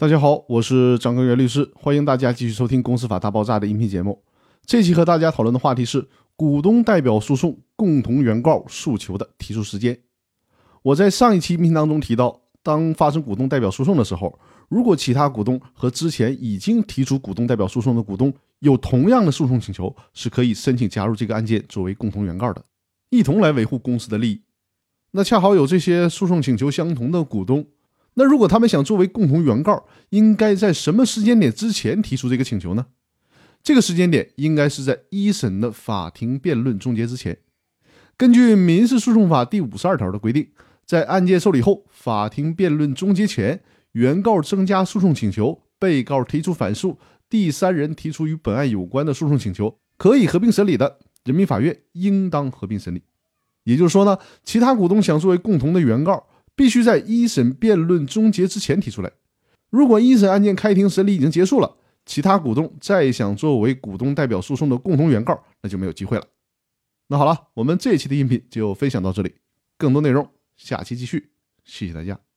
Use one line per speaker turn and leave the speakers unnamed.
大家好，我是张根源律师，欢迎大家继续收听《公司法大爆炸》的音频节目。这期和大家讨论的话题是股东代表诉讼共同原告诉求的提出时间。我在上一期音频当中提到，当发生股东代表诉讼的时候，如果其他股东和之前已经提出股东代表诉讼的股东有同样的诉讼请求，是可以申请加入这个案件作为共同原告的，一同来维护公司的利益。那恰好有这些诉讼请求相同的股东。那如果他们想作为共同原告，应该在什么时间点之前提出这个请求呢？这个时间点应该是在一审的法庭辩论终结之前。根据民事诉讼法第五十二条的规定，在案件受理后，法庭辩论终结前，原告增加诉讼请求，被告提出反诉，第三人提出与本案有关的诉讼请求，可以合并审理的，人民法院应当合并审理。也就是说呢，其他股东想作为共同的原告。必须在一审辩论终结之前提出来。如果一审案件开庭审理已经结束了，其他股东再想作为股东代表诉讼的共同原告，那就没有机会了。那好了，我们这一期的音频就分享到这里，更多内容下期继续。谢谢大家。